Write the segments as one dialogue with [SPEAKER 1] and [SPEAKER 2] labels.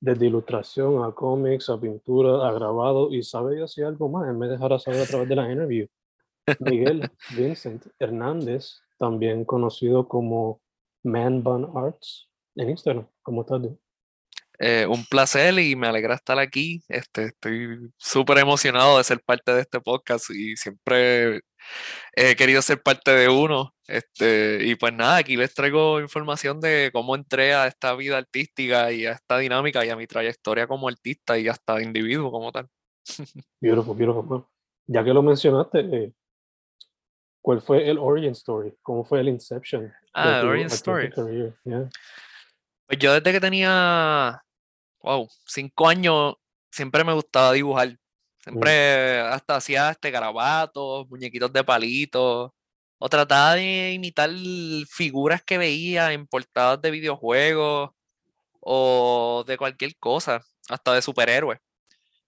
[SPEAKER 1] desde ilustración a cómics, a pintura, a grabado, y sabe yo si algo más, me dejará saber a través de la interview. Miguel Vincent Hernández, también conocido como Man Bun Arts en Instagram. ¿Cómo estás?
[SPEAKER 2] Eh, un placer y me alegra estar aquí. Este, estoy súper emocionado de ser parte de este podcast y siempre he querido ser parte de uno. Este, y pues nada, aquí les traigo información de cómo entré a esta vida artística y a esta dinámica y a mi trayectoria como artista y hasta individuo como tal.
[SPEAKER 1] Beautiful, beautiful. ya que lo mencionaste, eh, ¿cuál fue el origin story? ¿Cómo fue el inception?
[SPEAKER 2] Ah, el origin story. Pues yo desde que tenía, wow, cinco años, siempre me gustaba dibujar. Siempre hasta hacía este garabatos, muñequitos de palitos. O trataba de imitar figuras que veía en portadas de videojuegos o de cualquier cosa, hasta de superhéroes.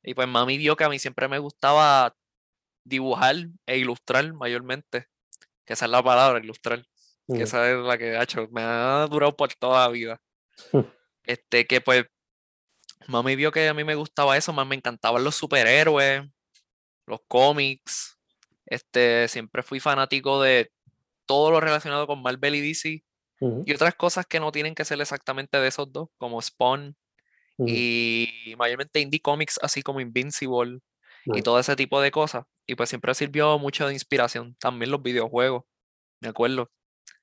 [SPEAKER 2] Y pues mami vio que a mí siempre me gustaba dibujar e ilustrar mayormente. Que esa es la palabra, ilustrar. Que esa es la que ha hecho, me ha durado por toda la vida. este, que pues Mami vio que a mí me gustaba eso, más me encantaban los superhéroes, los cómics. Este, siempre fui fanático de todo lo relacionado con Marvel y DC. Y otras cosas que no tienen que ser exactamente de esos dos, como Spawn y mayormente indie comics, así como Invincible y todo ese tipo de cosas. Y pues siempre sirvió mucho de inspiración. También los videojuegos, me acuerdo.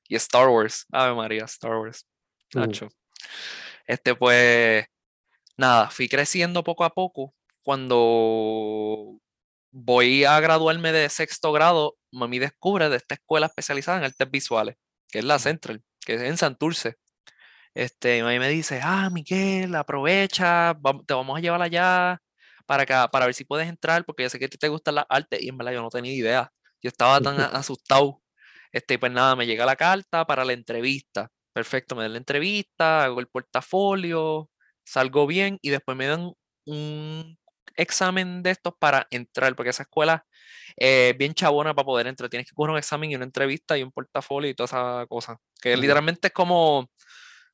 [SPEAKER 2] Y Star Wars, Ave María, Star Wars. Nacho. Este, pues, nada, fui creciendo poco a poco. Cuando voy a graduarme de sexto grado, mami descubre de esta escuela especializada en artes visuales, que es la Central, que es en Santurce. Este, mami me dice, ah, Miguel, aprovecha, te vamos a llevar allá para, para ver si puedes entrar, porque yo sé que a ti te gustan las artes, y en verdad yo no tenía idea. Yo estaba tan asustado. Este, pues nada, me llega la carta para la entrevista. Perfecto, me dan la entrevista, hago el portafolio, salgo bien y después me dan un examen de estos para entrar, porque esa escuela es bien chabona para poder entrar. Tienes que coger un examen y una entrevista y un portafolio y toda esa cosa. Que literalmente es como,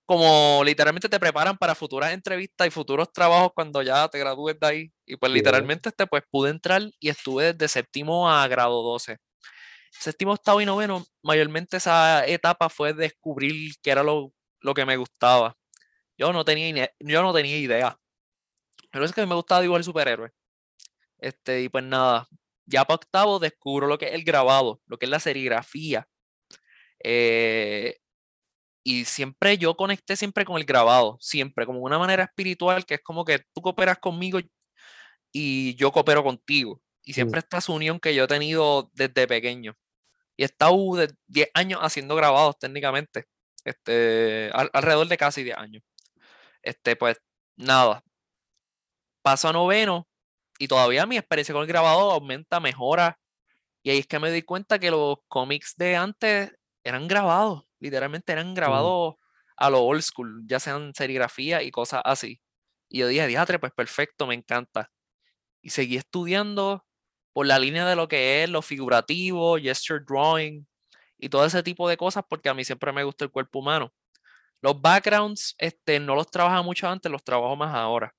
[SPEAKER 2] como literalmente te preparan para futuras entrevistas y futuros trabajos cuando ya te gradúes de ahí. Y pues literalmente este, pues pude entrar y estuve desde séptimo a grado 12. Séptimo, octavo y noveno, mayormente esa etapa fue descubrir qué era lo, lo que me gustaba. Yo no tenía, yo no tenía idea. Pero es que me gustaba dibujar superhéroes. Este, y pues nada, ya para octavo descubro lo que es el grabado, lo que es la serigrafía. Eh, y siempre yo conecté siempre con el grabado, siempre, como una manera espiritual, que es como que tú cooperas conmigo y yo coopero contigo. Y siempre esta esta unión que yo he tenido desde pequeño. Y he estado de 10 años haciendo grabados técnicamente, este, alrededor de casi 10 años. Este, pues nada. Paso a noveno y todavía mi experiencia con el grabado aumenta, mejora. Y ahí es que me di cuenta que los cómics de antes eran grabados, literalmente eran grabados a lo old school, ya sean serigrafía y cosas así. Y yo dije, diatre, pues perfecto, me encanta. Y seguí estudiando por la línea de lo que es lo figurativo, gesture drawing y todo ese tipo de cosas, porque a mí siempre me gusta el cuerpo humano. Los backgrounds, este, no los trabajaba mucho antes, los trabajo más ahora.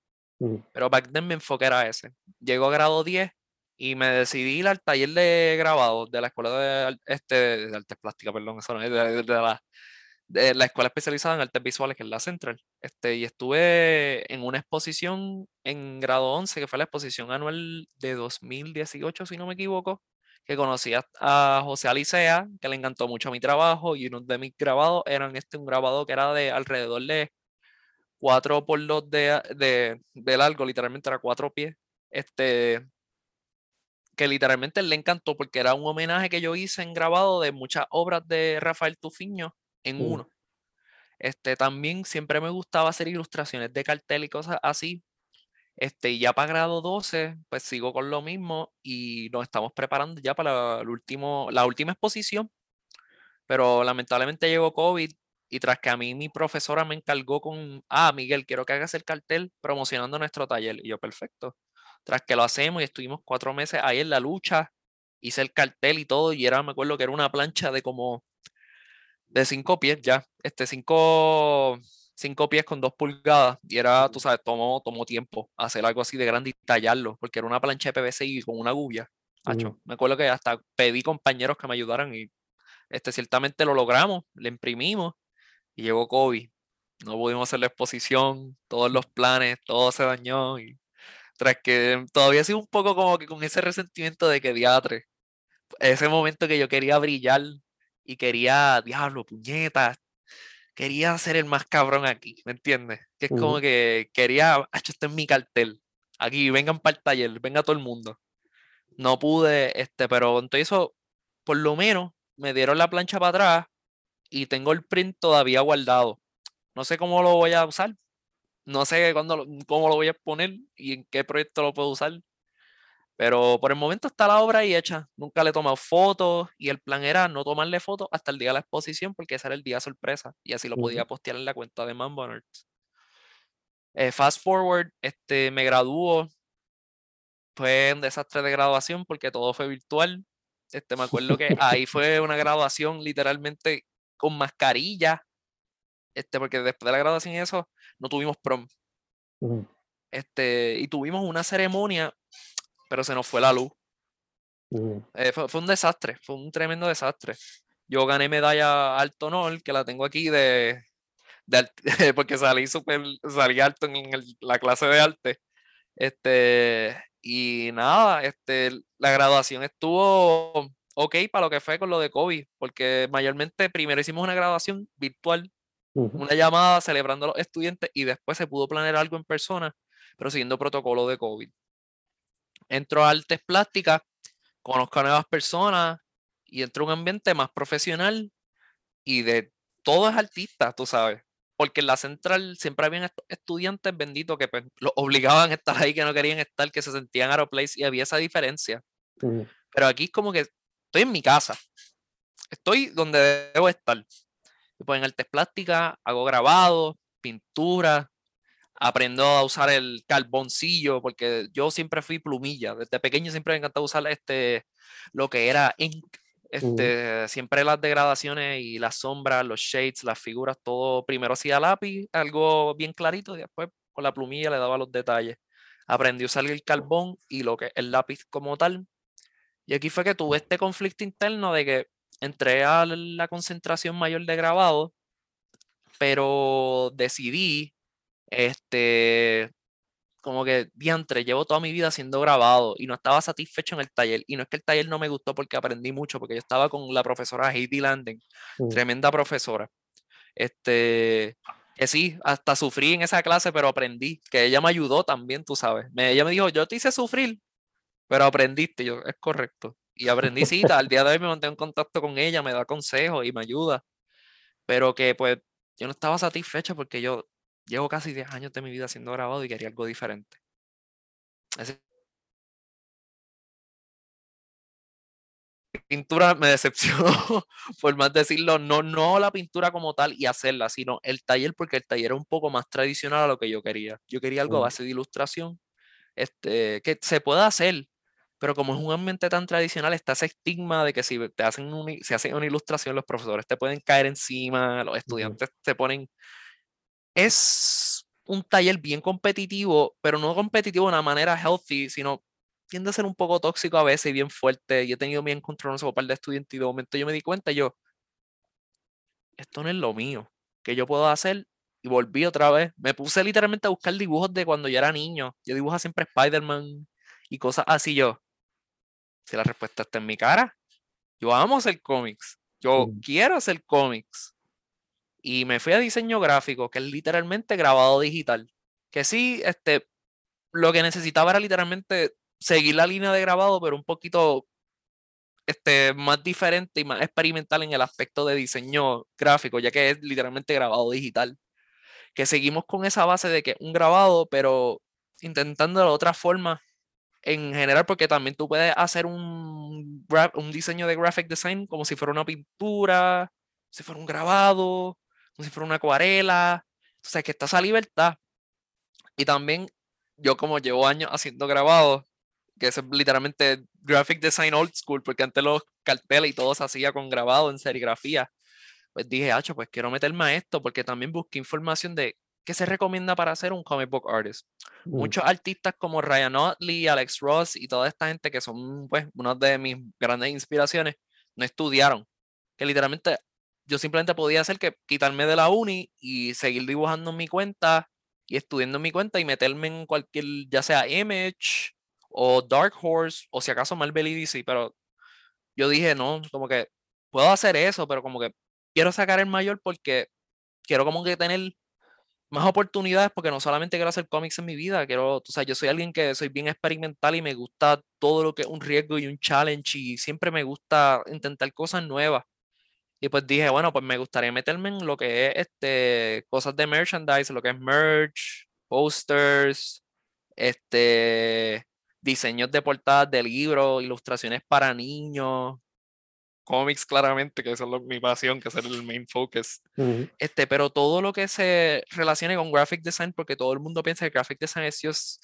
[SPEAKER 2] Pero back then me enfoqué era ese. Llego a grado 10 y me decidí ir al taller de grabado de la escuela de, este, de artes plásticas, perdón, eso no, de, de, la, de la escuela especializada en artes visuales, que es la Central. Este, y estuve en una exposición en grado 11, que fue la exposición anual de 2018, si no me equivoco, que conocí a, José Alicea, que le encantó mucho mi trabajo, y uno de mis grabados eran este, un grabado que era de alrededor de 4 por 2 de, de, de largo, literalmente era 4 pies. Este, que literalmente le encantó porque era un homenaje que yo hice en grabado de muchas obras de Rafael Tufiño en uno. Este, también siempre me gustaba hacer ilustraciones de cartel y cosas así. Este, y ya para grado 12, pues sigo con lo mismo y nos estamos preparando ya para el último, la última exposición. Pero lamentablemente llegó COVID y tras que a mí mi profesora me encargó con, ah, Miguel, quiero que hagas el cartel promocionando nuestro taller. Y yo, perfecto. Tras que lo hacemos y estuvimos cuatro meses ahí en la lucha, hice el cartel y todo, y era, me acuerdo que era una plancha de como de cinco pies ya, este cinco, cinco pies con dos pulgadas, y era, tú sabes, tomó, tomó tiempo hacer algo así de grande y tallarlo, porque era una plancha de PVC y con una gubia. Me acuerdo que hasta pedí compañeros que me ayudaran y este, ciertamente lo logramos, le imprimimos y llegó COVID. No pudimos hacer la exposición, todos los planes, todo se dañó y tras que todavía sigo un poco como que con ese resentimiento de que diatre, ese momento que yo quería brillar y quería, diablo, puñetas, quería ser el más cabrón aquí, ¿me entiendes? Que es como que quería, hecho esto en mi cartel, aquí, vengan para el taller, venga todo el mundo. No pude, este, pero entonces eso, por lo menos, me dieron la plancha para atrás y tengo el print todavía guardado. No sé cómo lo voy a usar. No sé cuándo, cómo lo voy a poner y en qué proyecto lo puedo usar. Pero por el momento está la obra ahí hecha. Nunca le he tomado fotos y el plan era no tomarle fotos hasta el día de la exposición porque ese era el día sorpresa y así lo podía postear en la cuenta de Mambo eh, fast forward, este, me graduó. Fue un desastre de graduación porque todo fue virtual. Este, me acuerdo que ahí fue una graduación literalmente con mascarilla. Este, porque después de la graduación y eso, no tuvimos prom. Este, y tuvimos una ceremonia, pero se nos fue la luz. Eh, fue, un desastre, fue un tremendo desastre. Yo gané medalla alto honor, que la tengo aquí de, porque salí super, salí alto en la clase de arte. Este, y nada, este, la graduación estuvo ok para lo que fue con lo de COVID, porque mayormente primero hicimos una graduación virtual, una llamada celebrando a los estudiantes y después se pudo planear algo en persona, pero siguiendo protocolo de COVID. Entro a artes plásticas, conozco a nuevas personas y entro a un ambiente más profesional y de todos artistas, tú sabes. Porque en la central siempre habían estudiantes benditos que pues, los obligaban a estar ahí, que no querían estar, que se sentían aeroplace y había esa diferencia. Pero aquí es como que estoy en mi casa. Estoy donde debo estar. Pues en artes plásticas hago grabados, pintura, aprendo a usar el carboncillo, porque yo siempre fui plumilla. Desde pequeño siempre me encantaba usar este, lo que era ink. Este, Siempre las degradaciones y las sombras, los shades, las figuras, todo primero hacía lápiz, algo bien clarito, y después con la plumilla le daba los detalles. Aprendí a usar el carbón y lo que el lápiz como tal. Y aquí fue que tuve este conflicto interno de que entré a la concentración mayor de grabado, pero decidí, este, como que diantre, llevo toda mi vida siendo grabado y no estaba satisfecho en el taller. Y no es que el taller no me gustó porque aprendí mucho, porque yo estaba con la profesora Heidi Landen, tremenda profesora. Este, que sí, hasta sufrí en esa clase, pero aprendí, que ella me ayudó también, tú sabes. ella me dijo, yo te hice sufrir, pero aprendiste, yo, es correcto. Y aprendí cita, al día de hoy me mantengo en contacto con ella, me da consejos y me ayuda. Pero que pues yo no estaba satisfecho porque yo llevo casi 10 años de mi vida siendo grabado y quería algo diferente. pintura me decepcionó, por más decirlo, no, no la pintura como tal y hacerla, sino el taller, porque el taller era un poco más tradicional a lo que yo quería. Yo quería algo a base de ilustración, este, que se pueda hacer, pero como es un ambiente tan tradicional, está ese estigma de que si te hacen se hace una ilustración, los profesores te pueden caer encima, los estudiantes te ponen... Es un taller bien competitivo, pero no competitivo de una manera healthy, sino tiende a ser un poco tóxico a veces y bien fuerte. Yo he tenido bien control con un par de estudiantes y de momento yo me di cuenta, yo, esto no es lo mío, que yo puedo hacer. Y volví otra vez. Me puse literalmente a buscar dibujos de cuando yo era niño. Yo dibujaba siempre Spider-Man y cosas así. Yo, si la respuesta está en mi cara, yo amo hacer cómics. Yo quiero hacer cómics. Y me fui a diseño gráfico, que es literalmente grabado digital. Que sí, este, lo que necesitaba era literalmente seguir la línea de grabado, pero un poquito este, más diferente y más experimental en el aspecto de diseño gráfico, ya que es literalmente grabado digital. Que seguimos con esa base de que un grabado, pero intentando de otra forma en general, porque también tú puedes hacer un, un diseño de graphic design como si fuera una pintura, si fuera un grabado, como si fuera una acuarela. O sea, que está esa libertad. Y también yo como llevo años haciendo grabados, que es literalmente graphic design old school, porque antes los carteles y todo se hacía con grabado en serigrafía. Pues dije, hacho, pues quiero meterme a esto, porque también busqué información de qué se recomienda para hacer un comic book artist. Mm. Muchos artistas como Ryan Otley, Alex Ross y toda esta gente que son, pues, una de mis grandes inspiraciones, no estudiaron. Que literalmente yo simplemente podía hacer que quitarme de la uni y seguir dibujando en mi cuenta y estudiando en mi cuenta y meterme en cualquier, ya sea Image o Dark Horse, o si acaso Marvel y DC, pero yo dije, no, como que puedo hacer eso, pero como que quiero sacar el mayor porque quiero como que tener más oportunidades porque no solamente quiero hacer cómics en mi vida, quiero, o sea, yo soy alguien que soy bien experimental y me gusta todo lo que es un riesgo y un challenge y siempre me gusta intentar cosas nuevas. Y pues dije, bueno, pues me gustaría meterme en lo que es este, cosas de merchandise, lo que es merch, posters, este, diseños de portadas de libros, ilustraciones para niños, cómics claramente, que eso es mi pasión, que es el main focus. este, pero todo lo que se relacione con graphic design, porque todo el mundo piensa que graphic design es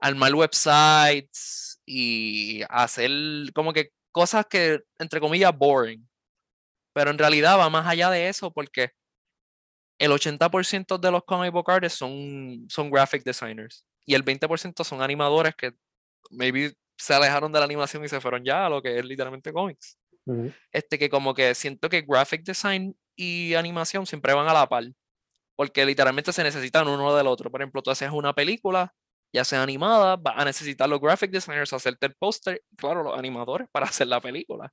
[SPEAKER 2] al armar websites y hacer como que cosas que, entre comillas, boring. Pero en realidad va más allá de eso porque el 80% de los comic book artists son, son graphic designers y el 20% son animadores que maybe se alejaron de la animación y se fueron ya a lo que es literalmente cómics. Este que como que siento que graphic design y animación siempre van a la par, porque literalmente se necesitan uno del otro. Por ejemplo, tú haces una película, ya sea animada, vas a necesitar los graphic designers hacerte el póster, claro, los animadores para hacer la película.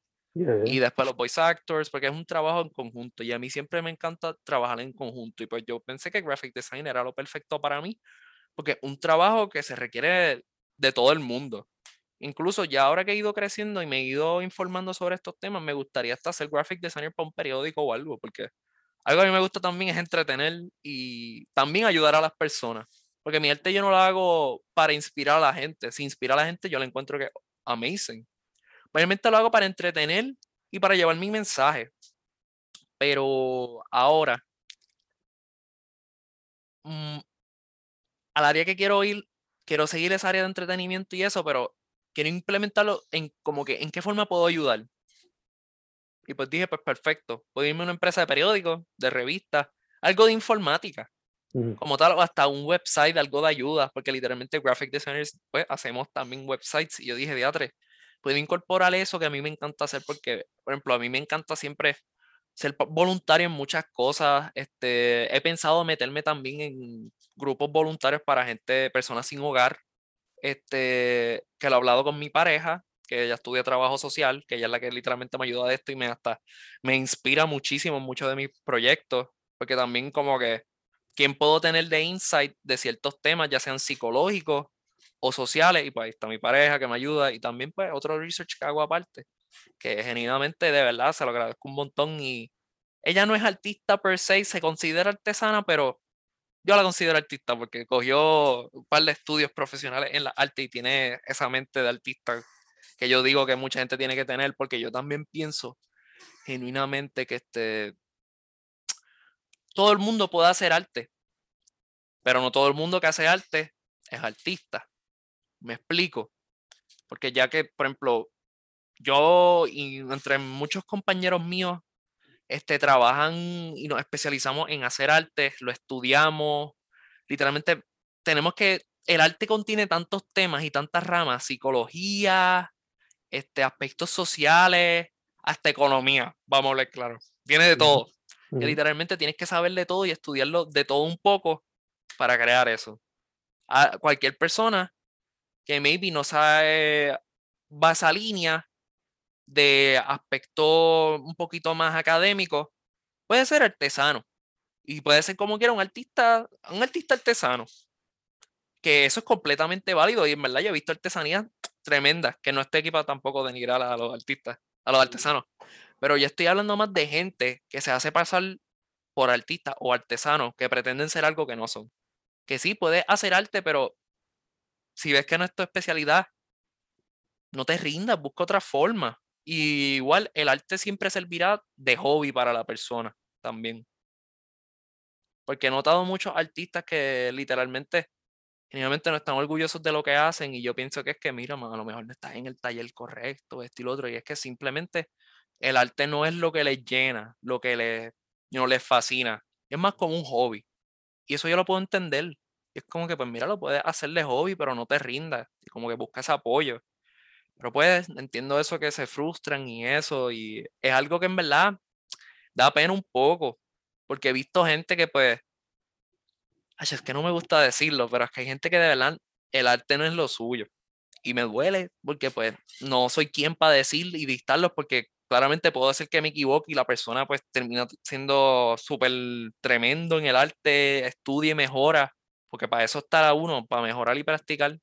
[SPEAKER 2] Y después los voice actors, porque es un trabajo en conjunto. Y a mí siempre me encanta trabajar en conjunto. Y pues yo pensé que graphic design era lo perfecto para mí, porque un trabajo que se requiere de todo el mundo. Incluso ya ahora que he ido creciendo y me he ido informando sobre estos temas, me gustaría hasta ser graphic designer para un periódico o algo, porque algo a mí me gusta también es entretener y también ayudar a las personas. Porque mi arte yo no lo hago para inspirar a la gente. Si inspira a la gente, yo lo encuentro que amazing. Mayormente lo hago para entretener y para llevar mi mensaje. Pero ahora, mm, al área que quiero ir quiero seguir esa área de entretenimiento y eso, pero quiero implementarlo en como que en qué forma puedo ayudar. Y pues dije, pues perfecto, puedo irme a una empresa de periódicos, de revistas, algo de informática, como tal, o hasta un website, algo de ayuda, porque literalmente graphic designers, pues hacemos también websites. Y yo dije, diatre, puedo incorporar eso que a mí me encanta hacer, porque, por ejemplo, a mí me encanta siempre ser voluntario en muchas cosas. Este, he pensado meterme también en grupos voluntarios para gente, personas sin hogar, este, que lo he hablado con mi pareja, que ella estudia trabajo social, que ella es la que literalmente me ayuda de esto y me hasta me inspira muchísimo en muchos de mis proyectos, porque también como que quién puedo tener de insight de ciertos temas, ya sean psicológicos o sociales, y pues ahí está mi pareja que me ayuda, y también pues otro research que hago aparte, que genuinamente de verdad se lo agradezco un montón y ella no es artista per se, se considera artesana, pero yo la considero artista porque cogió un par de estudios profesionales en la arte y tiene esa mente de artista que yo digo que mucha gente tiene que tener, porque yo también pienso genuinamente que este, todo el mundo puede hacer arte, pero no todo el mundo que hace arte es artista. Me explico. Porque ya que, por ejemplo, yo y entre muchos compañeros míos este, trabajan y nos especializamos en hacer arte, lo estudiamos, literalmente tenemos que, el arte contiene tantos temas y tantas ramas, psicología, este, aspectos sociales, hasta economía, vamos a ver claro. Viene de todo. Que literalmente tienes que saber de todo y estudiarlo de todo un poco para crear eso. A cualquier persona que maybe no sabe va a esa línea de aspecto un poquito más académico, puede ser artesano. Y puede ser como quiera un artista, un artista artesano. Que eso es completamente válido. Y en verdad yo he visto artesanías tremendas, que no estoy equipado tampoco de denigrar a los artistas, a los artesanos. Pero yo estoy hablando más de gente que se hace pasar por artistas o artesanos que pretenden ser algo que no son. Que sí, puedes hacer arte, pero si ves que no es tu especialidad, no te rindas, busca otra forma. Y igual el arte siempre servirá de hobby para la persona también. Porque he notado muchos artistas que literalmente, generalmente no están orgullosos de lo que hacen y yo pienso que es que, mira, a lo mejor no estás en el taller correcto, esto y lo otro, y es que simplemente el arte no es lo que les llena, lo que les, no les fascina, es más como un hobby. Y eso yo lo puedo entender. es como que, pues mira, lo puedes hacer de hobby, pero no te rindas, como que buscas apoyo. Pero pues entiendo eso que se frustran y eso, y es algo que en verdad da pena un poco, porque he visto gente que pues, es que no me gusta decirlo, pero es que hay gente que de verdad el arte no es lo suyo. Y me duele porque pues no soy quien para decir y dictarlo porque claramente puedo decir que me equivoque y la persona pues termina siendo súper tremendo en el arte, estudie mejora, porque para eso está uno, para mejorar y practicar.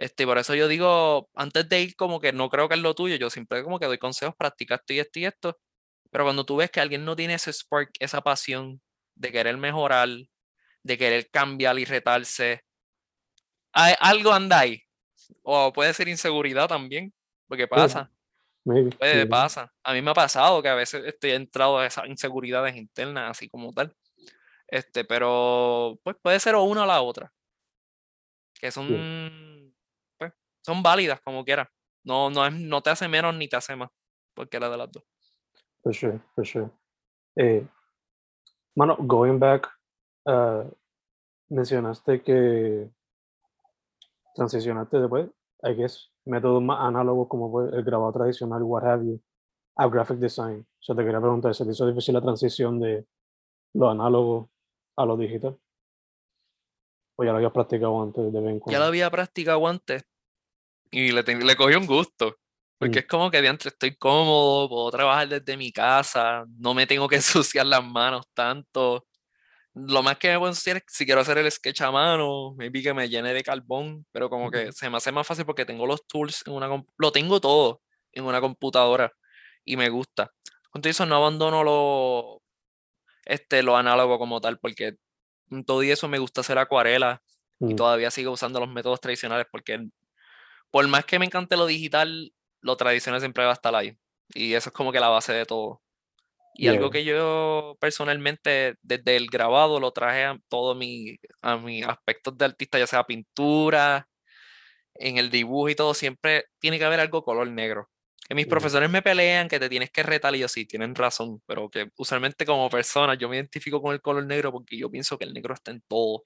[SPEAKER 2] Este, por eso yo digo, antes de ir como que no creo que es lo tuyo, yo siempre como que doy consejos, practica esto y esto y esto. Pero cuando tú ves que alguien no tiene ese spark, esa pasión de querer mejorar, de querer cambiar y retarse, hay, algo anda ahí. O puede ser inseguridad también, porque pasa. puede, pasa. A mí me ha pasado que a veces estoy entrado a esas inseguridades internas, así como tal. Este, pero pues puede ser o una o la otra. Que son son válidas como quieras. No, no, es, no te hace menos ni te hace más, cualquiera de las dos.
[SPEAKER 3] For sure, for sure. Eh, mano, going back, uh, mencionaste que transicionaste después, I guess, métodos más análogos como el grabado tradicional, what have you, a graphic design. O sea, te quería preguntar, ¿se te hizo difícil la transición de lo análogo a lo digital? ¿O ya lo habías practicado antes de vez
[SPEAKER 2] Ya lo había practicado antes, y le, le cogí un gusto. Porque mm. es como que antes estoy cómodo, puedo trabajar desde mi casa, no me tengo que ensuciar las manos tanto. Lo más que me puedo ensuciar es si quiero hacer el sketch a mano, maybe que me llene de carbón, pero como que se me hace más fácil porque tengo los tools en una lo tengo todo en una computadora y me gusta. Con eso no abandono lo, este, lo análogo como tal, porque todo y eso me gusta hacer acuarela y mm. todavía sigo usando los métodos tradicionales porque por más que me encante lo digital, lo tradicional siempre va a estar ahí. Y eso es como que la base de todo. Y algo que yo personalmente, desde el grabado, lo traje a todos mis a mis aspectos de artista, ya sea pintura, en el dibujo y todo, siempre tiene que haber algo color negro. Que mis profesores me pelean que te tienes que retar y yo sí, tienen razón, pero que usualmente como persona yo me identifico con el color negro porque yo pienso que el negro está en todo.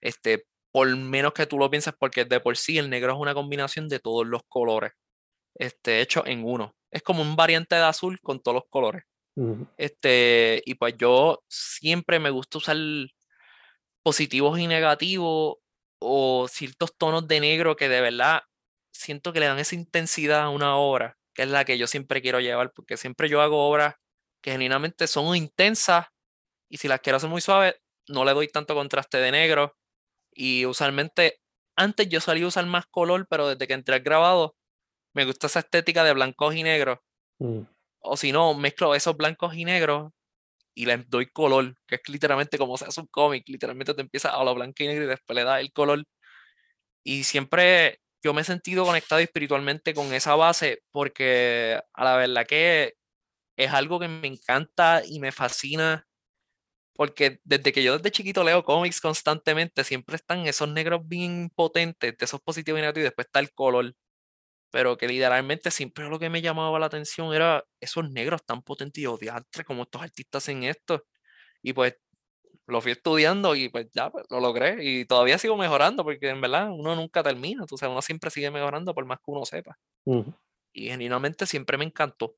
[SPEAKER 2] Este, por menos que tú lo pienses, porque de por sí el negro es una combinación de todos los colores, este, hecho en uno. Es como un variante de azul con todos los colores. Este, y pues yo siempre me gusta usar positivos y negativos o ciertos tonos de negro que de verdad siento que le dan esa intensidad a una obra, que es la que yo siempre quiero llevar, porque siempre yo hago obras que genuinamente son intensas y si las quiero hacer muy suaves, no le doy tanto contraste de negro y usualmente, antes yo solía usar más color, pero desde que entré al grabado, me gusta esa estética de blancos y negros. Mm. O si no, mezclo esos blancos y negros y les doy color, que es literalmente como se hace un cómic, literalmente te empieza a lo blanco y negro y después le da el color. Y siempre yo me he sentido conectado espiritualmente con esa base porque a la verdad que es algo que me encanta y me fascina porque desde que yo desde chiquito leo cómics constantemente, siempre están esos negros bien potentes, de esos positivos y negativos, y después está el color. Pero que literalmente siempre lo que me llamaba la atención era esos negros tan potentes y odiantes como estos artistas en esto. Y pues lo fui estudiando y pues ya pues, lo logré. Y todavía sigo mejorando porque en verdad uno nunca termina. O sea, uno siempre sigue mejorando por más que uno sepa. Y genuinamente siempre me encantó.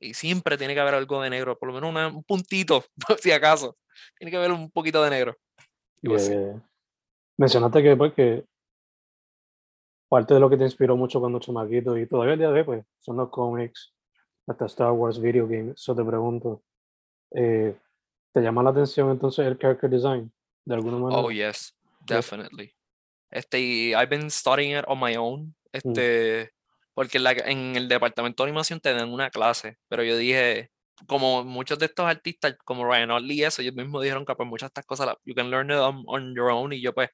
[SPEAKER 2] Y siempre tiene que haber algo de negro, por lo menos un puntito, si acaso. Tiene que haber un poquito de negro.
[SPEAKER 3] mencionaste que, pues, que parte de lo que te inspiró mucho cuando chamaquito y todavía el día de hoy, pues, son los cómics, hasta Star Wars video games. Eso te pregunto, eh, ¿te llama la atención entonces el character design de alguna manera?
[SPEAKER 2] Oh, yes, definitely. Este, I've been studying it on my own. Mm. Este, porque en, el departamento de animación te dan una clase, pero yo dije, como muchos de estos artistas, como Ryan Otley y eso, ellos mismos dijeron que pues muchas de estas cosas, you can learn them on, your own, y yo pues,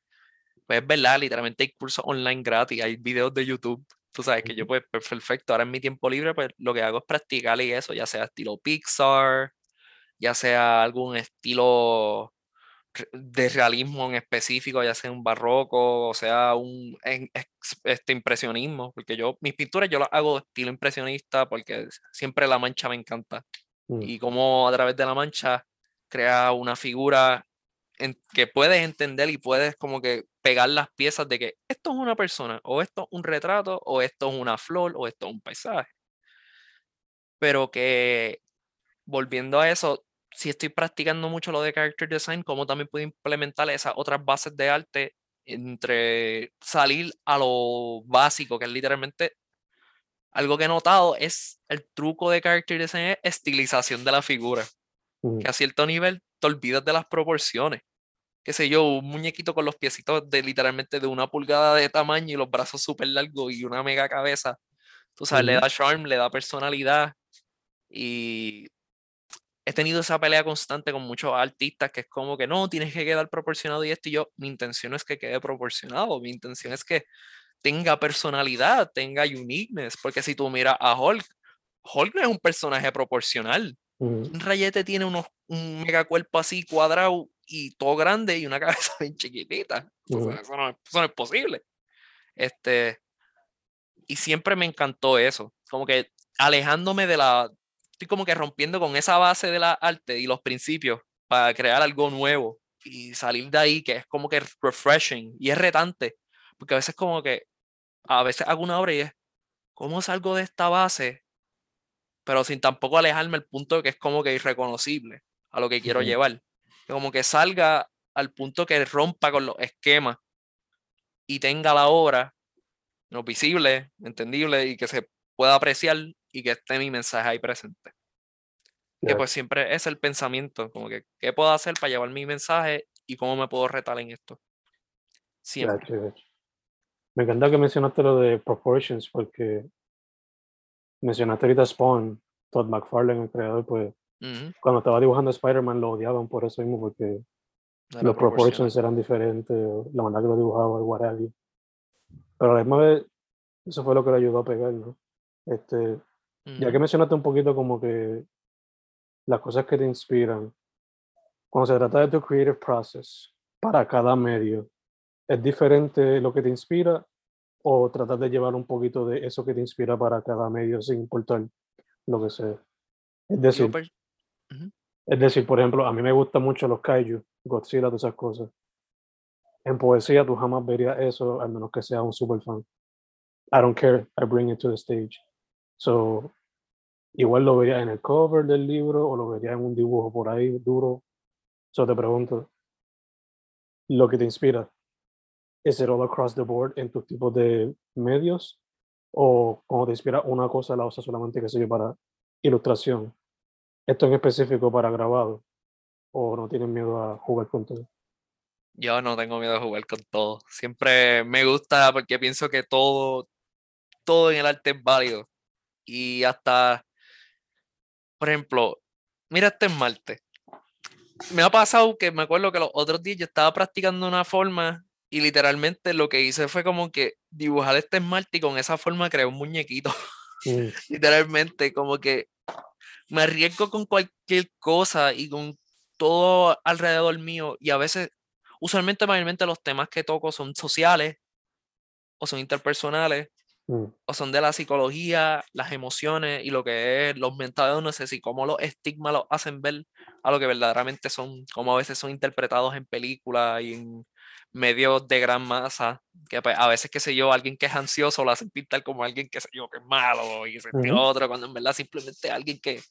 [SPEAKER 2] pues es verdad, literalmente hay cursos online gratis, hay videos de YouTube, tú sabes que yo pues, pues, perfecto, ahora en mi tiempo libre pues lo que hago es practicar y eso, ya sea estilo Pixar, ya sea algún estilo de realismo en específico, ya sea un barroco, o sea un este impresionismo, porque yo mis pinturas yo las hago de estilo impresionista porque siempre la mancha me encanta. Mm. Y como a través de la mancha crea una figura en que puedes entender y puedes como que pegar las piezas de que esto es una persona, o esto es un retrato, o esto es una flor, o esto es un paisaje. Pero que volviendo a eso, si estoy practicando mucho lo de character design, cómo también puedo implementar esas otras bases de arte entre salir a lo básico, que es literalmente algo que he notado, es el truco de character design, es estilización de la figura. Que a cierto nivel te olvidas de las proporciones. Qué sé yo, un muñequito con los piecitos de literalmente de una pulgada de tamaño y los brazos súper largos y una mega cabeza. Tú sabes, le da charm, le da personalidad. Y he tenido esa pelea constante con muchos artistas que es como que no, tienes que quedar proporcionado y esto y yo, mi intención es que quede proporcionado, mi intención es que tenga personalidad, tenga uniqueness, porque si tú miras a Hulk, Hulk no es un personaje proporcional. Un rayete tiene unos, un mega cuerpo así cuadrado y todo grande y una cabeza bien chiquitita. eso, no, eso, no, es posible. Este, y siempre me encantó eso, como que alejándome de la, estoy como que rompiendo con esa base de la arte y los principios para crear algo nuevo y salir de ahí que es como que refreshing y es retante, porque a veces como que a veces hago una obra y es, ¿cómo salgo de esta base? Pero sin tampoco alejarme al punto que es como que irreconocible a lo que quiero llevar. Como que salga al punto que rompa con los esquemas y tenga la obra no visible, entendible y que se pueda apreciar y que esté mi mensaje ahí presente. Que pues siempre es el pensamiento, como que, ¿qué puedo hacer para llevar mi mensaje y cómo me puedo retar en esto?
[SPEAKER 3] Siempre. Me encanta que mencionaste lo de proportions, porque mencionaste ahorita Spawn, Todd McFarlane, el creador, pues cuando estaba dibujando Spider-Man lo odiaban por eso mismo, porque los proportions eran diferentes, la manera que lo dibujaba, what have Pero a la misma vez, eso fue lo que le ayudó a pegar, ¿no? Este, Ya que mencionaste un poquito como que las cosas que te inspiran, cuando se trata de tu creative process para cada medio, ¿es diferente lo que te inspira o tratas de llevar un poquito de eso que te inspira para cada medio sin importar lo que sea? Es decir, es decir, por ejemplo, a mí me gustan mucho los kaiju, Godzilla, todas esas cosas. En poesía tú jamás verías eso, al menos que sea un super fan. I don't care, I bring it to the stage. So, igual lo vería en el cover del libro o lo vería en un dibujo por ahí duro. So te pregunto, lo que te inspira, ¿es it all across the board en tus tipos de medios? ¿O cuando te inspira una cosa la usas solamente que sirve para ilustración? ¿Esto en específico para grabado? ¿O no tienes miedo a jugar con todo?
[SPEAKER 2] Yo no tengo miedo a jugar con todo. Siempre me gusta porque pienso que todo, todo en el arte es válido. Y hasta, por ejemplo, mira este esmalte. Me ha pasado que me acuerdo que los otros días yo estaba practicando una forma Y literalmente lo que hice fue como que dibujar este esmalte y con esa forma creé un muñequito. Literalmente, como que me arriesgo con cualquier cosa y con todo alrededor mío. Y a veces, usualmente, mayormente los temas que toco son sociales o son interpersonales mm. o son de la psicología, las emociones y lo que es los mentales, no sé si cómo los estigmas los hacen ver a lo que verdaderamente son, como a veces son interpretados en películas y en medios de gran masa, que pues, a veces, qué sé yo, alguien que es ansioso lo hacen pintar como alguien que sé yo, que es malo y se otro, cuando en verdad simplemente alguien que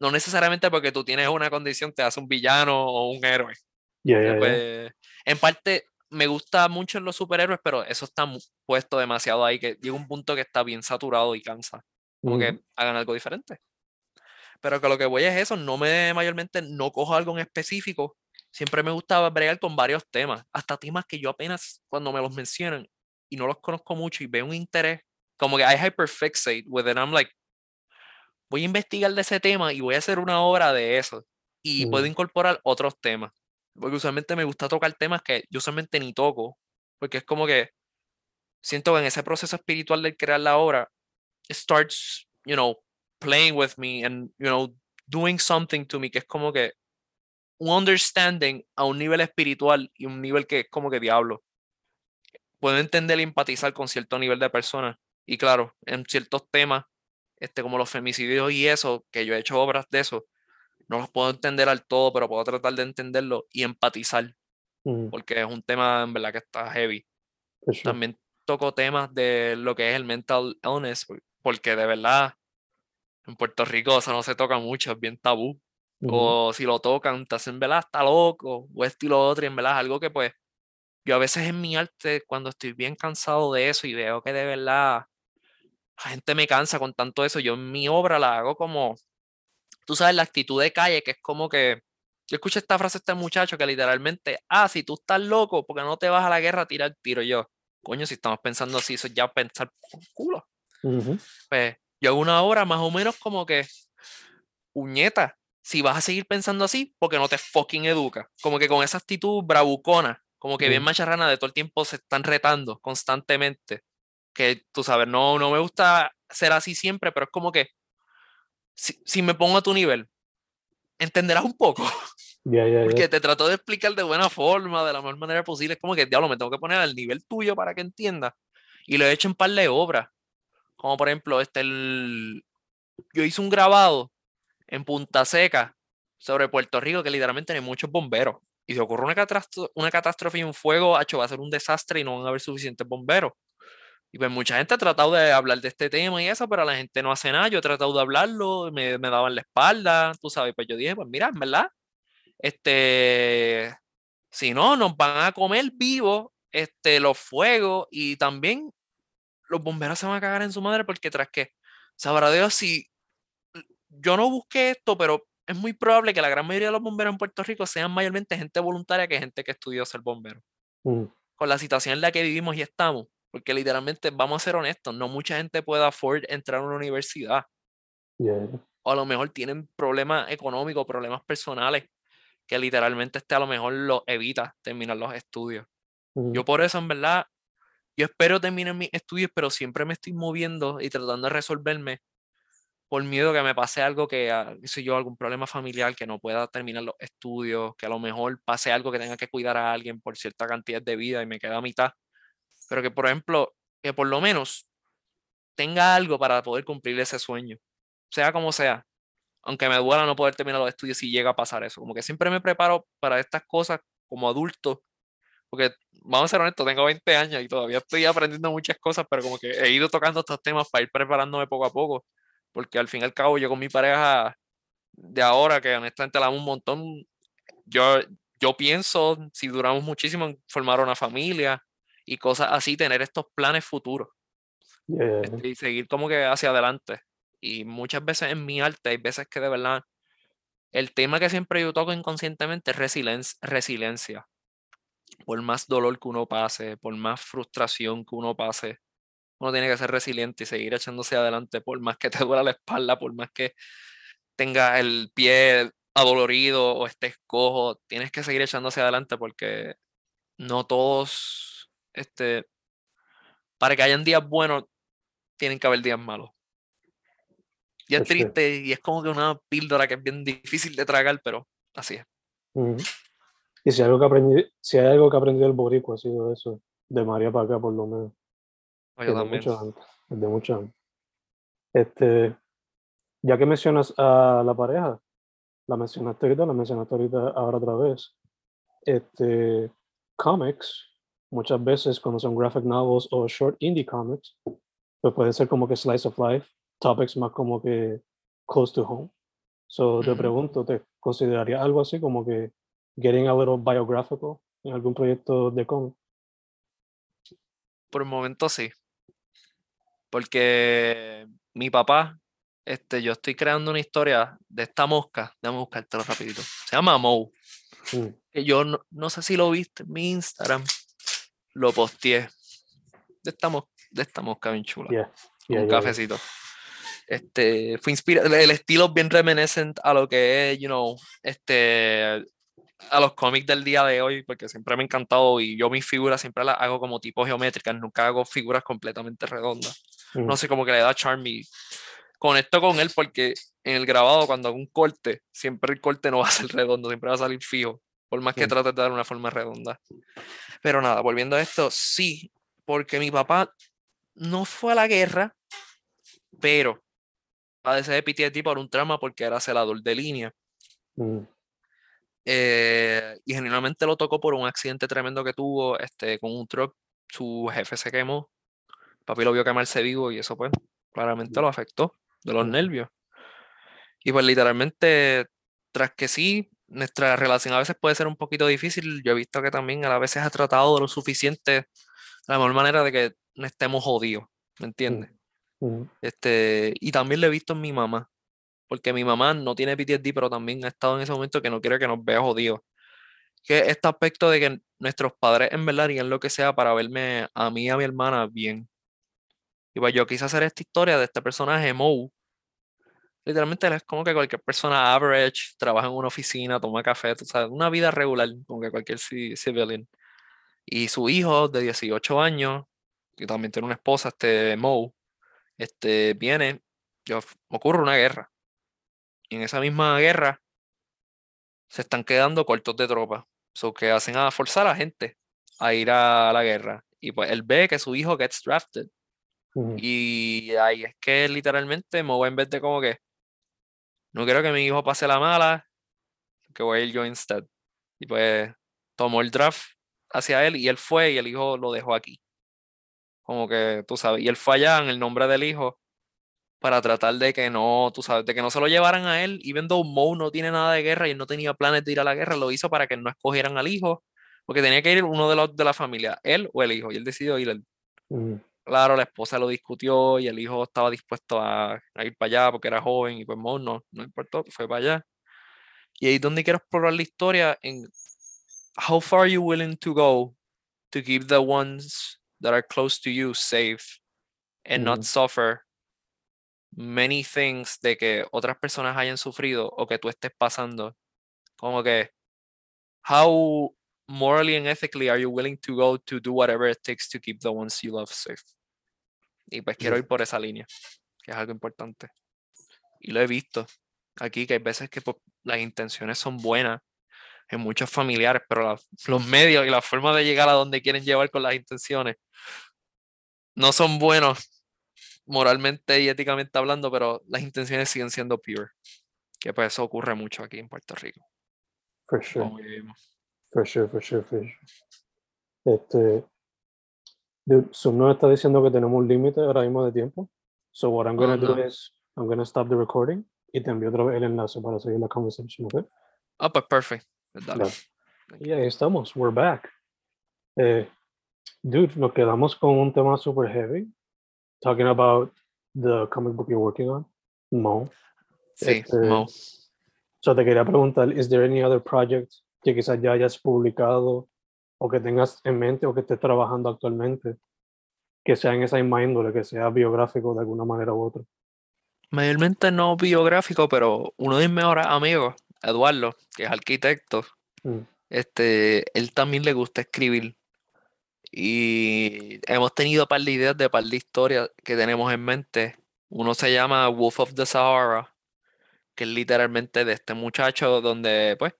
[SPEAKER 2] no necesariamente porque tú tienes una condición te hace un villano o un héroe. Pues, en parte me gusta mucho en los superhéroes, pero eso está puesto demasiado ahí que llega un punto que está bien saturado y cansa. Como que hagan algo diferente. Pero que lo que voy es eso, no me mayormente no cojo algo en específico. Siempre me gustaba bregar con varios temas, hasta temas que yo apenas cuando me los mencionan y no los conozco mucho y veo un interés, como que I hyperfixate with it. I'm like, voy a investigar de ese tema y voy a hacer una obra de eso. Y puedo incorporar otros temas. Porque usualmente me gusta tocar temas que yo usualmente ni toco. Porque es como que siento que en ese proceso espiritual de crear la obra, it starts, you know, playing with me and, you know, doing something to me, que es como que un understanding a un nivel espiritual y un nivel que es como que diablo. Puedo entender y empatizar con cierto nivel de personas. Y claro, en ciertos temas este, como los femicidios y eso, que yo he hecho obras de eso, no los puedo entender al todo, pero puedo tratar de entenderlo y empatizar, porque es un tema en verdad que está heavy. También toco temas de lo que es el mental illness, porque de verdad en Puerto Rico eso no se toca mucho, es bien tabú. O si lo tocan, te hacen, ¿verdad? Está loco, o esto y lo otro, y en verdad algo que pues yo a veces en mi arte, cuando estoy bien cansado de eso y veo que de verdad la gente me cansa con tanto eso. Yo en mi obra la hago como, tú sabes, la actitud de calle, que es como que, yo escuché esta frase de este muchacho que literalmente, ah, si tú estás loco, porque no te vas a la guerra a tirar tiro yo. Coño, si estamos pensando así, eso es ya pensar con culo. Pues yo hago una obra más o menos como que, puñeta, si vas a seguir pensando así, porque no te fucking educa. Como que con esa actitud bravucona, como que bien macharrana de todo el tiempo se están retando constantemente que tú sabes, no, no me gusta ser así siempre, pero es como que si, me pongo a tu nivel, entenderás un poco. Porque te trato de explicar de buena forma, de la mejor manera posible. Es como que, diablo, me tengo que poner al nivel tuyo para que entiendas. Y lo he hecho en par de obras. Como por ejemplo, este, el... yo hice un grabado en Punta Seca sobre Puerto Rico que literalmente hay muchos bomberos. Y si ocurre una, catástrofe, una catástrofe y un fuego, hecho, va a ser un desastre y no van a haber suficientes bomberos. Y pues mucha gente ha tratado de hablar de este tema y eso, pero la gente no hace nada. Yo he tratado de hablarlo, me, me daban la espalda, tú sabes. Pues yo dije, pues mira, verdad, este, si no, nos van a comer vivos este, los fuegos y también los bomberos se van a cagar en su madre porque tras que, sabrá Dios si yo no busqué esto, pero es muy probable que la gran mayoría de los bomberos en Puerto Rico sean mayormente gente voluntaria que gente que estudió ser bombero. Mm. Con la situación en la que vivimos y estamos, porque literalmente, vamos a ser honestos, no mucha gente puede afford entrar a una universidad. O a lo mejor tienen problemas económicos, problemas personales, que literalmente este a lo mejor lo evita terminar los estudios. Yo por eso, en verdad, yo espero terminar mis estudios, pero siempre me estoy moviendo y tratando de resolverme por miedo que me pase algo que, ah, si yo, algún problema familiar, que no pueda terminar los estudios, que a lo mejor pase algo que tenga que cuidar a alguien por cierta cantidad de vida y me queda a mitad. Pero que por ejemplo, que por lo menos tenga algo para poder cumplir ese sueño, sea como sea, aunque me duela no poder terminar los estudios si llega a pasar eso, como que siempre me preparo para estas cosas como adulto, porque vamos a ser honestos, tengo 20 años y todavía estoy aprendiendo muchas cosas, pero como que he ido tocando estos temas para ir preparándome poco a poco, porque al fin y al cabo yo con mi pareja de ahora, que honestamente la amo un montón, yo, yo pienso, si duramos muchísimo, en formar una familia, y cosas así, tener estos planes futuros este, y seguir como que hacia adelante. Y muchas veces en mi arte hay veces que de verdad el tema que siempre yo toco inconscientemente es resiliencia. Por más dolor que uno pase, por más frustración que uno pase, uno tiene que ser resiliente y seguir echándose adelante, por más que te duela la espalda, por más que tenga el pie adolorido o estés cojo, tienes que seguir echándose adelante porque no todos, este, para que hayan días buenos, tienen que haber días malos. Y es triste y es como que una píldora que es bien difícil de tragar, pero así es.
[SPEAKER 3] Y si, algo que aprendí, si hay algo que aprendí del boricua ha sido eso, de María para acá por lo menos.
[SPEAKER 2] Yo
[SPEAKER 3] mucho antes, de mucho antes. Este, ya que mencionas a la pareja, la mencionaste ahorita, la mencionaste ahorita ahora otra vez. Este, comics, muchas veces cuando son graphic novels o short indie comics, pues puede ser como que slice of life, topics más como que close to home. So te pregunto, ¿te consideraría algo así como que getting a little biographical en algún proyecto de cómic?
[SPEAKER 2] Por el momento sí. Porque mi papá este, yo estoy creando una historia de esta mosca. Déjame buscártelo rapidito. Se llama Mo. Mm. Que yo no, sé si lo viste en mi Instagram. Lo posteé. De esta, de esta mosca bien chula. un cafecito. Este, fue inspirado, el estilo bien reminiscent a lo que es, you know, este, a los cómics del día de hoy, porque siempre me ha encantado y yo mis figuras siempre las hago como tipo geométricas, nunca hago figuras completamente redondas. No sé, como que le da charm y conecto con él porque en el grabado, cuando hago un corte, siempre el corte no va a ser redondo, siempre va a salir fijo, por más que trate de dar una forma redonda. Pero nada, volviendo a esto, sí, porque mi papá no fue a la guerra, pero padece de PTSD por un trauma porque era celador de línea. Mm. Eh, y genuinamente lo tocó por un accidente tremendo que tuvo este, con un truck. Su jefe se quemó. Papi lo vio quemarse vivo y eso pues claramente lo afectó de los nervios. Y pues literalmente, tras que sí, nuestra relación a veces puede ser un poquito difícil, yo he visto que también a veces ha tratado de lo suficiente, de la mejor manera de que no estemos jodidos, ¿me entiendes? Este, y también lo he visto en mi mamá, porque mi mamá no tiene PTSD, pero también ha estado en ese momento que no quiere que nos vea jodidos. Que este aspecto de que nuestros padres en verdad harían lo que sea para verme a mí y a mi hermana bien. Y pues yo quise hacer esta historia de este personaje, Moe. Literalmente es como que cualquier persona average, trabaja en una oficina, toma café, tú sabes, una vida regular, como que cualquier civilian. Y su hijo de 18 años, que también tiene una esposa, este Moe, este, viene, yo, ocurre una guerra. Y en esa misma guerra se están quedando cortos de tropa. So que hacen a forzar a la gente a ir a la guerra. Y pues él ve que su hijo gets drafted y ahí es que literalmente me voy en vez de como que no quiero que mi hijo pase la mala, que voy a ir yo instead. Y pues tomó el draft hacia él y él fue y el hijo lo dejó aquí. Como que tú sabes, y él fue allá en el nombre del hijo para tratar de que no, tú sabes, de que no se lo llevaran a él. Y viendo Moe no tiene nada de guerra y él no tenía planes de ir a la guerra, lo hizo para que no escogieran al hijo, porque tenía que ir uno de los de la familia, él o el hijo, y él decidió ir él. Claro, la esposa lo discutió y el hijo estaba dispuesto a, ir para allá porque era joven y pues no, no importó, fue para allá. Y ahí es donde quiero explorar la historia en how far are you willing to go to keep the ones that are close to you safe and not suffer many things de que otras personas hayan sufrido o que tú estés pasando. Como que how morally and ethically are you willing to go to do whatever it takes to keep the ones you love safe? Y pues quiero ir por esa línea, que es algo importante. Y lo he visto aquí, que hay veces que pues, las intenciones son buenas en muchos familiares, pero los medios y la forma de llegar a donde quieren llevar con las intenciones no son buenos moralmente y éticamente hablando, pero las intenciones siguen siendo pure. Que pues eso ocurre mucho aquí en Puerto Rico.
[SPEAKER 3] For sure. For sure, for sure, for sure. Este, Zoom nos está diciendo que tenemos un límite ahora mismo de tiempo. So what I'm going to do is I'm going to stop the recording y te envío otra vez el enlace para seguir la conversación, ¿ok?
[SPEAKER 2] Ah, pues perfect.
[SPEAKER 3] Y ahí estamos, we're back. Eh, dude, nos quedamos con un tema super heavy, talking about the comic book you're working on, Mo.
[SPEAKER 2] Sí, este, Mo.
[SPEAKER 3] So te quería preguntar, is there any other project que quizás ya hayas publicado o que tengas en mente o que estés trabajando actualmente que sea en esa misma índole, que sea biográfico de alguna manera u otra?
[SPEAKER 2] Mayormente no biográfico, pero uno de mis mejores amigos, Eduardo, que es arquitecto, mm. este, él también le gusta escribir. Y hemos tenido par de ideas de par de historias que tenemos en mente. Uno se llama Wolf of the Sahara, que es literalmente de este muchacho donde pues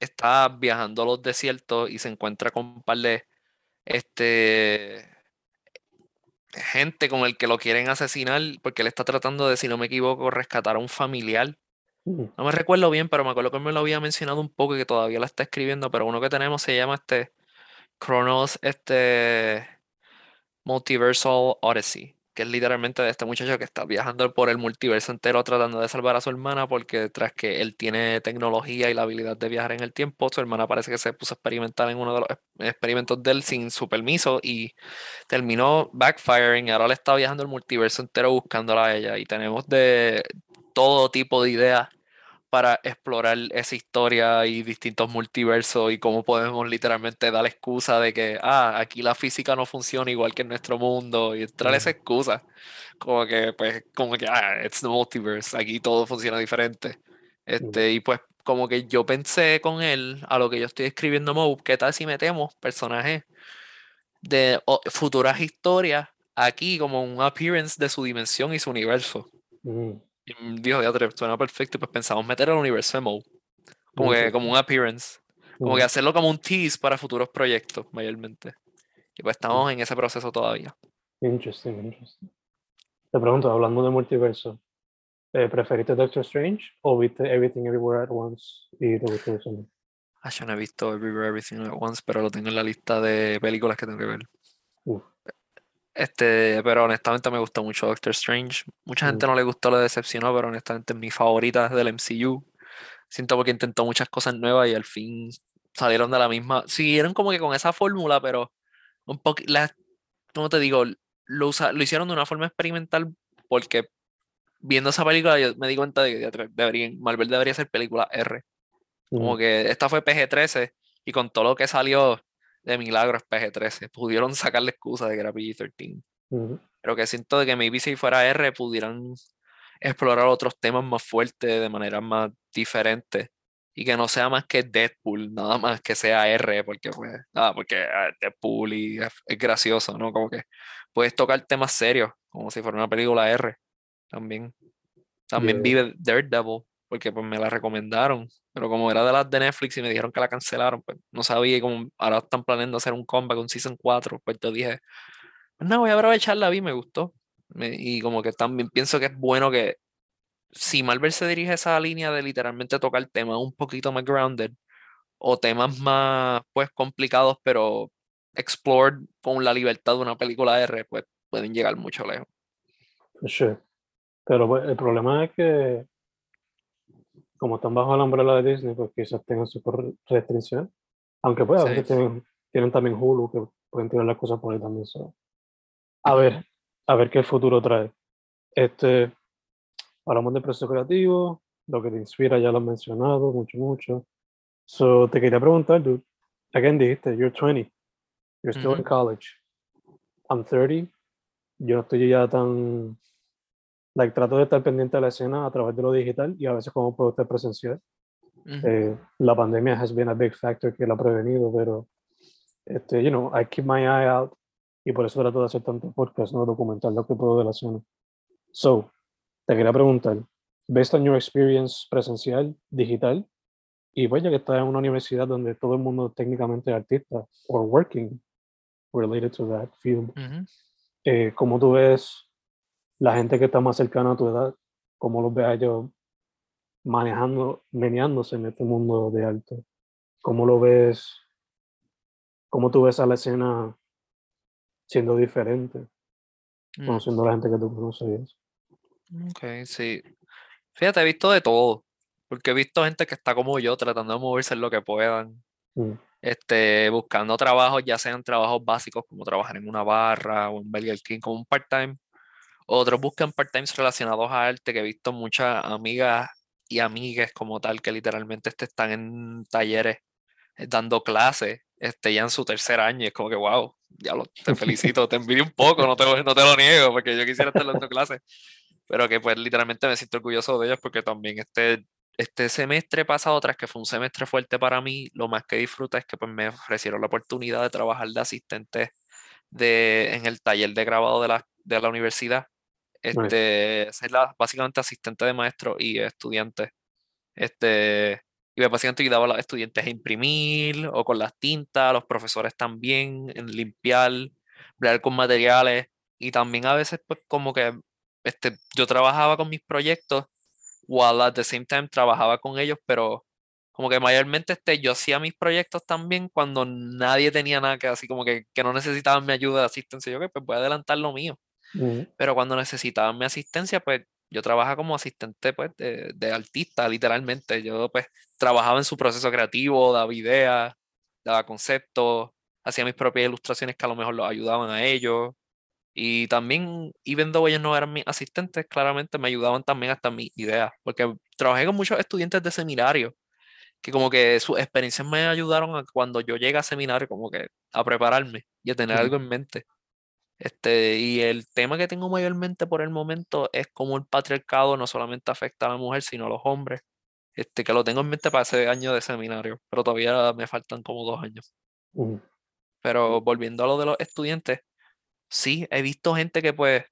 [SPEAKER 2] está viajando a los desiertos y se encuentra con un par de este gente con el que lo quieren asesinar porque él está tratando de, si no me equivoco, rescatar a un familiar. Mm. No me recuerdo bien, pero me acuerdo que me lo había mencionado un poco y que todavía la está escribiendo, pero uno que tenemos se llama este Chronos, este Multiversal Odyssey que es literalmente de este muchacho que está viajando por el multiverso entero tratando de salvar a su hermana porque tras que él tiene tecnología y la habilidad de viajar en el tiempo, su hermana parece que se puso a experimentar en uno de los experimentos de él sin su permiso y terminó backfiring. Ahora le está viajando el multiverso entero buscándola a ella y tenemos de todo tipo de ideas para explorar esa historia y distintos multiversos y cómo podemos literalmente dar la excusa de que, ah, aquí la física no funciona igual que en nuestro mundo y entrar esa excusa. Como que, pues, como que, ah, it's the multiverse, aquí todo funciona diferente. Este, y pues, como que yo pensé con él, a lo que yo estoy escribiendo Moe, ¿qué tal si metemos personajes de futuras historias aquí como un appearance de su dimensión y su universo? Dijo, ya suena perfecto, pues pensamos meter el universo de Mo. Como, que, como un appearance. Como que hacerlo como un tease para futuros proyectos, mayormente. Y pues estamos en ese proceso todavía.
[SPEAKER 3] Interesting, interesting. Te pregunto, hablando de multiverso, eh, ¿preferiste Doctor Strange o viste Everything Everywhere at Once y te gustó eso?
[SPEAKER 2] Ah, yo no he visto Everywhere Everything at Once, pero lo tengo en la lista de películas que tengo que ver. Este, pero honestamente me gustó mucho Doctor Strange. Mucha gente mm. no le gustó, le decepcionó, pero honestamente es mi favorita del MCU. Siento porque intentó muchas cosas nuevas y al fin salieron de la misma. Siguieron como que con esa fórmula, pero un poco, como te digo, lo, lo hicieron de una forma experimental porque viendo esa película yo me di cuenta de que deberían, Marvel debería ser película R. Como mm. que esta fue PG-13 y con todo lo que salió de milagro es PG-13. Pudieron sacar la excusa de que era PG-13. Pero que siento de que maybe si fuera R pudieran explorar otros temas más fuertes de manera más diferente y que no sea más que Deadpool, nada más que sea R, porque pues, nada, porque ah, Deadpool y es, gracioso, ¿no? Como que puedes tocar temas serios, como si fuera una película R también. También vive Daredevil, porque pues me la recomendaron, pero como era de las de Netflix y me dijeron que la cancelaron, pues no sabía cómo ahora están planeando hacer un comeback, un Season 4, pues yo dije, pues no, voy a aprovecharla, vi, me gustó. y como que también pienso que es bueno que si Marvel se dirige a esa línea de literalmente tocar temas un poquito más grounded o temas más pues complicados, pero explored con la libertad de una película R, pues pueden llegar mucho lejos.
[SPEAKER 3] Sí. Pero pues, el problema es que como están bajo la umbrella de Disney, pues quizás tengan su restricción. Aunque pues a veces tienen, también Hulu que pueden tirar las cosas por ahí también. A ver, a ver qué futuro trae. Este, hablamos de proceso creativo, lo que te inspira ya lo has mencionado mucho, mucho. So, te quería preguntar, dude, again dijiste, you're 20, you're still in college. I'm 30, yo no estoy ya tan like, trato de estar pendiente de la escena a través de lo digital y a veces como puedo estar presencial. Eh, la pandemia has been a big factor que la ha prevenido, pero, este, you know, I keep my eye out y por eso trato de hacer tanto podcast, ¿no? Documentar lo que puedo de la escena. So, te quería preguntar, based on your experience presencial, digital, y pues ya que estás en una universidad donde todo el mundo técnicamente es artista, or working related to that field, eh, ¿cómo tú ves la gente que está más cercana a tu edad, cómo los ve a ellos manejando, meneándose en este mundo de arte. ¿Cómo lo ves? ¿Cómo tú ves a la escena siendo diferente? Mm. Conociendo a la gente que tú conoces.
[SPEAKER 2] Ok, sí. Fíjate, he visto de todo. Porque he visto gente que está como yo, tratando de moverse en lo que puedan. Mm. Este, buscando trabajos, ya sean trabajos básicos como trabajar en una barra o en Burger King como un part-time, otros buscan part-times relacionados a arte, que he visto muchas amigas y amigues como tal que literalmente este, están en talleres eh, dando clases este, ya en su tercer año. Es como que, wow, ya lo, te felicito, te envidio un poco, no te, no te lo niego, porque yo quisiera estar dando clases. Pero que pues literalmente me siento orgulloso de ellos porque también este, este semestre pasado, tras que fue un semestre fuerte para mí, lo más que disfruté es que pues, me ofrecieron la oportunidad de trabajar de asistente de, en el taller de grabado de la, de la universidad. Este, ser la, básicamente asistente de maestro y estudiante. Este, y básicamente ayudaba a los estudiantes a imprimir o con las tintas, los profesores también en limpiar, bregar con materiales y también a veces pues como que este, yo trabajaba con mis proyectos while at the same time trabajaba con ellos, pero como que mayormente este, yo hacía mis proyectos también cuando nadie tenía nada que así como que, que no necesitaban mi ayuda de asistencia, yo que pues voy a adelantar lo mío. Pero cuando necesitaban mi asistencia, pues yo trabajaba como asistente pues, de, de, artista, literalmente. Yo pues trabajaba en su proceso creativo, daba ideas, daba conceptos, hacía mis propias ilustraciones que a lo mejor los ayudaban a ellos. Y también, even though ellos no eran mis asistentes, claramente me ayudaban también hasta mis ideas, porque trabajé con muchos estudiantes de seminario, que como que sus experiencias me ayudaron a cuando yo llegué a seminario, como que a prepararme y a tener algo en mente. Este, y el tema que tengo mayormente por el momento es cómo el patriarcado no solamente afecta a la mujer, sino a los hombres. Este, que lo tengo en mente para ese año de seminario, pero todavía me faltan como dos años. Pero volviendo a lo de los estudiantes, sí, he visto gente que pues,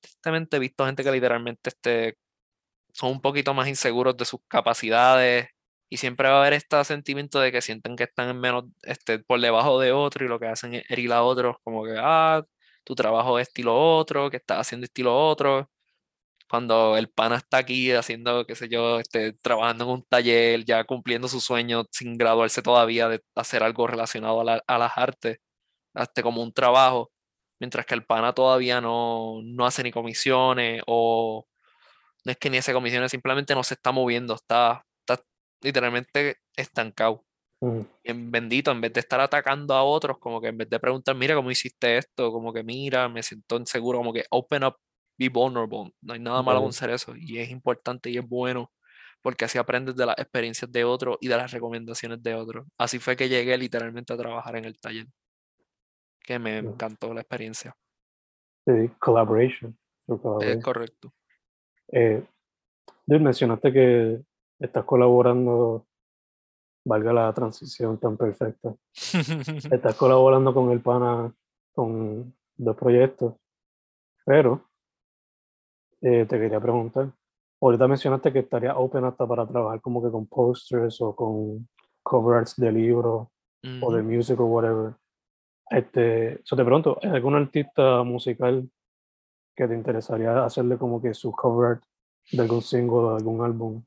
[SPEAKER 2] tristemente he visto gente que literalmente este, son un poquito más inseguros de sus capacidades y siempre va a haber este sentimiento de que sienten que están en menos, este, por debajo de otro y lo que hacen es herir a otros como que, ah, tu trabajo es estilo otro, que estás haciendo estilo otro. Cuando el pana está aquí haciendo, qué sé yo, este, trabajando en un taller, ya cumpliendo su sueño sin graduarse todavía de hacer algo relacionado a, a las artes hasta como un trabajo, mientras que el pana todavía no, no hace ni comisiones o no es que ni hace comisiones, simplemente no se está moviendo, está literalmente estancado. En bendito, en vez de estar atacando a otros, como que en vez de preguntar, mira cómo hiciste esto, como que mira, me siento inseguro, como que open up, be vulnerable. No hay nada malo con hacer eso y es importante y es bueno porque así aprendes de las experiencias de otros y de las recomendaciones de otros. Así fue que llegué literalmente a trabajar en el taller que me encantó la experiencia.
[SPEAKER 3] Sí, collaboration.
[SPEAKER 2] Es correcto.
[SPEAKER 3] Eh, mencionaste que estás colaborando, valga la transición tan perfecta, estás colaborando con el PANA con dos proyectos, pero eh, te quería preguntar, ahorita mencionaste que estaría open hasta para trabajar como que con posters o con cover arts de libros o de music o whatever. Este, yo te pregunto, ¿es algún artista musical que te interesaría hacerle como que su cover de algún single de algún álbum?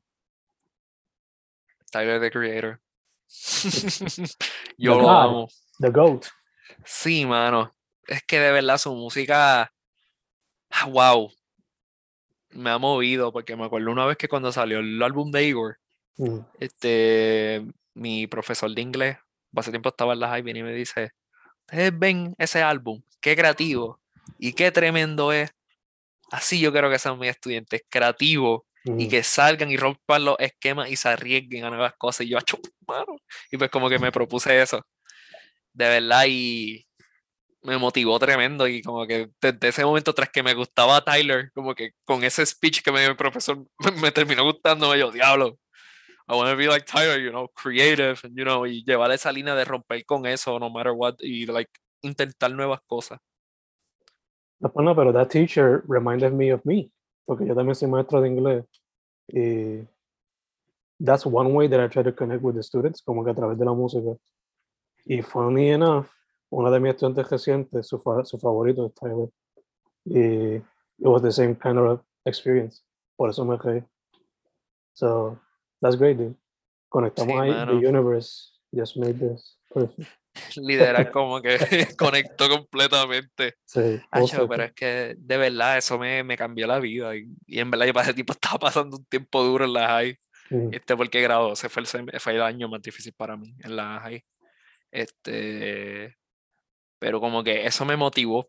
[SPEAKER 2] Tyler the Creator. Yo lo amo.
[SPEAKER 3] The GOAT.
[SPEAKER 2] Sí, mano. Es que de verdad su música. Wow. Me ha movido porque me acuerdo una vez que cuando salió el álbum de Igor, mm. este, mi profesor de inglés, hace tiempo estaba en la high y me dice, ustedes ven ese álbum, qué creativo y qué tremendo es. Así yo quiero que sean mis estudiantes, creativos y que salgan y rompan los esquemas y se arriesguen a nuevas cosas. Y yo, mano. Y pues como que me propuse eso. De verdad, y me motivó tremendo. Y como que desde ese momento, tras que me gustaba Tyler, como que con ese speech que me dio el profesor, me, terminó gustando. yo, diablo, I want to be like Tyler, you know, creative, and, you know, y llevar esa línea de romper con eso, no matter what, y like intentar nuevas cosas.
[SPEAKER 3] No, pero that teacher reminded me of me, porque yo también soy maestro de inglés. Y that's one way that I try to connect with the students, como que a través de la música. Y funny enough, una de mis estudiantes recientes, su, su favorito es Tyler. Y it was the same kind of experience. Por eso me reí. So, That's great, dude. Conectamos ahí. The universe just made this perfect.
[SPEAKER 2] Literal, como que conectó completamente. Sí. pero es que de verdad eso me, me cambió la vida. Y, en verdad yo para ese tipo estaba pasando un tiempo duro en la high. Este, porque grado, ese fue el, fue el año más difícil para mí en la high. Este, pero como que eso me motivó.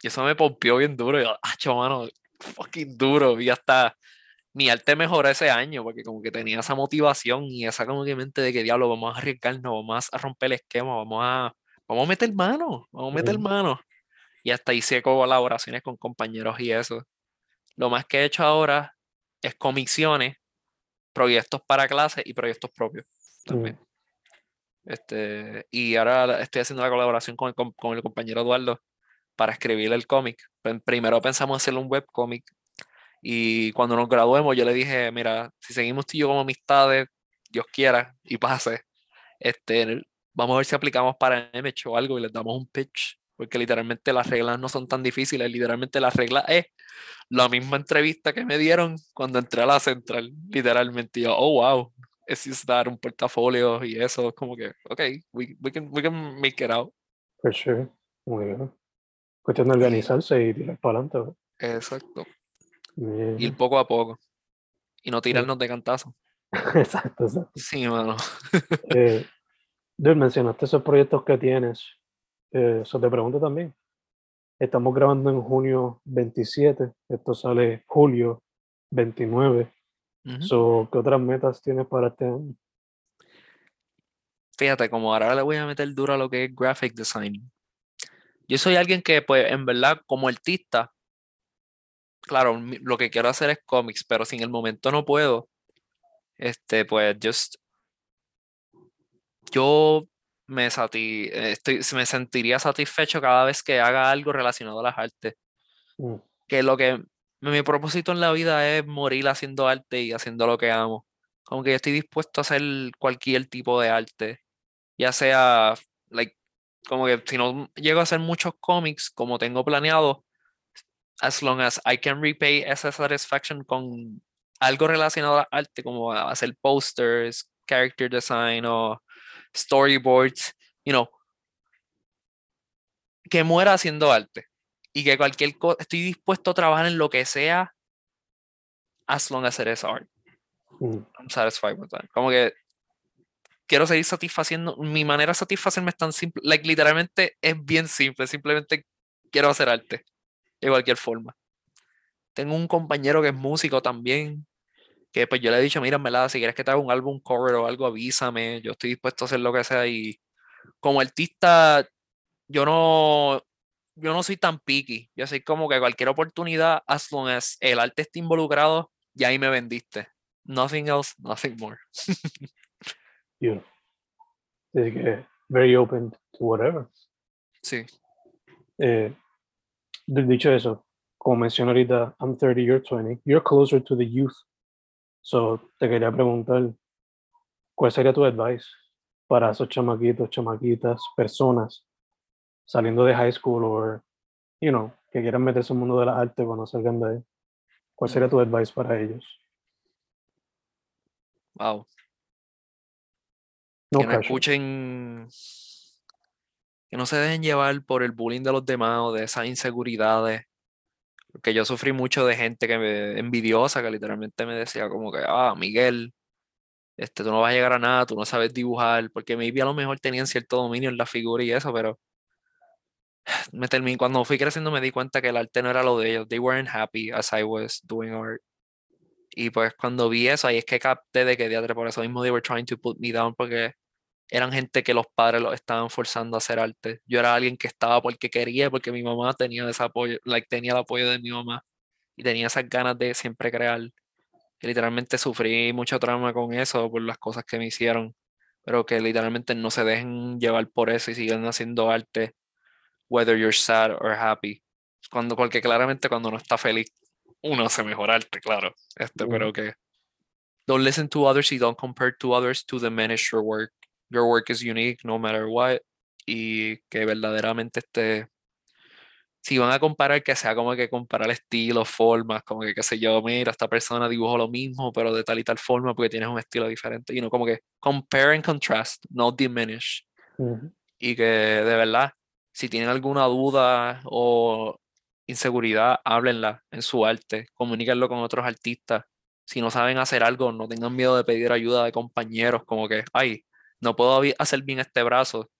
[SPEAKER 2] Y eso me pompió bien duro. Y yo, ah, mano, fucking duro. Y hasta mi arte mejoró ese año porque como que tenía esa motivación y esa como que mente de que diablo, vamos a arriesgarnos, vamos a romper el esquema, vamos a, vamos a meter mano, vamos a meter mano. Y hasta hice colaboraciones con compañeros y eso. Lo más que he hecho ahora es comisiones proyectos para clases y proyectos propios también. Mm. Este, y ahora estoy haciendo la colaboración con el, con el compañero Eduardo para escribir el cómic. Primero pensamos hacerle un webcómic y cuando nos graduemos yo le dije, mira, si seguimos tú y yo como amistades, Dios quiera y pase, este, vamos a ver si aplicamos para MH o algo y les damos un pitch, porque literalmente las reglas no son tan difíciles, literalmente la regla es la misma entrevista que me dieron cuando entré a la central, literalmente yo, oh wow, es dar un portafolio y eso, como que, ok, we, we, can, we can make it out.
[SPEAKER 3] For sure, muy bien. Cuestión de organizarse y tirar para adelante.
[SPEAKER 2] Exacto. Ir poco a poco. Y no tirarnos de cantazo.
[SPEAKER 3] exacto, exacto.
[SPEAKER 2] Sí, mano.
[SPEAKER 3] eh, mencionaste esos proyectos que tienes. Eh, eso te pregunto también. Estamos grabando en junio 27. Esto sale julio 29. ¿Qué otras metas tienes para este año?
[SPEAKER 2] Fíjate, como ahora le voy a meter duro a lo que es graphic design. Yo soy alguien que, pues, en verdad, como artista, claro, lo que quiero hacer es cómics, pero si en el momento no puedo, este, pues, just, yo me, estoy, me sentiría satisfecho cada vez que haga algo relacionado a las artes. Mm. Que lo que mi propósito en la vida es morir haciendo arte y haciendo lo que amo. Como que yo estoy dispuesto a hacer cualquier tipo de arte. Ya sea, like, como que si no llego a hacer muchos cómics como tengo planeado, as long as I can repay esa satisfaction con algo relacionado al arte, como hacer posters, character design o storyboards, you know, que muera haciendo arte y que cualquier cosa, estoy dispuesto a trabajar en lo que sea as long as it is art. Mm. I'm satisfied with that. Como que quiero seguir satisfaciendo, mi manera de satisfacerme es tan simple, like, literalmente es bien simple, simplemente quiero hacer arte de cualquier forma. Tengo un compañero que es músico también, que pues yo le he dicho, mira, me si quieres que te haga un álbum cover o algo, avísame, yo estoy dispuesto a hacer lo que sea y como artista, yo no, yo no soy tan picky. Yo soy como que cualquier oportunidad, as long as el arte esté involucrado, y ahí me vendiste. Nothing else, nothing more.
[SPEAKER 3] you que very open to whatever.
[SPEAKER 2] Sí.
[SPEAKER 3] Eh, dicho eso, como mencioné ahorita, I'm 30, you're 20. You're closer to the youth. So, te quería preguntar, ¿cuál sería tu advice para esos chamaquitos, chamaquitas, personas saliendo de high school o, you know, que quieran meterse en el mundo de la arte cuando salgan de ahí, ¿cuál sería tu advice para ellos?
[SPEAKER 2] Wow. No que no escuchen, que no se dejen llevar por el bullying de los demás o de esas inseguridades. Porque yo sufrí mucho de gente que me, envidiosa, que literalmente me decía como que, ah, Miguel, este, tú no vas a llegar a nada, tú no sabes dibujar, porque maybe a lo mejor tenían cierto dominio en la figura y eso, pero me terminé, cuando fui creciendo me di cuenta que el arte no era lo de ellos. They weren't happy as I was doing art. Y pues cuando vi eso, ahí es que capté de que de por eso mismo they were trying to put me down porque eran gente que los padres los estaban forzando a hacer arte. Yo era alguien que estaba porque quería, porque mi mamá tenía ese apoyo, like, tenía el apoyo de mi mamá y tenía esas ganas de siempre crear. Y literalmente sufrí mucho trauma con eso por las cosas que me hicieron, pero que literalmente no se dejen llevar por eso y siguen haciendo arte whether you're sad or happy. Cuando, porque claramente cuando uno está feliz, uno hace mejorarte, claro. Este, pero que don't listen to others y don't compare to others to diminish your work. Your work is unique no matter what. Y que verdaderamente este si van a comparar, que sea como que comparar estilos, formas, como que qué sé yo, mira, esta persona dibujó lo mismo, pero de tal y tal forma porque tienes un estilo diferente. Y no como que compare and contrast, no diminish. Y que de verdad, si tienen alguna duda o inseguridad, háblenla en su arte, comuníquenlo con otros artistas. Si no saben hacer algo, no tengan miedo de pedir ayuda de compañeros, como que, ay, no puedo hacer bien este brazo.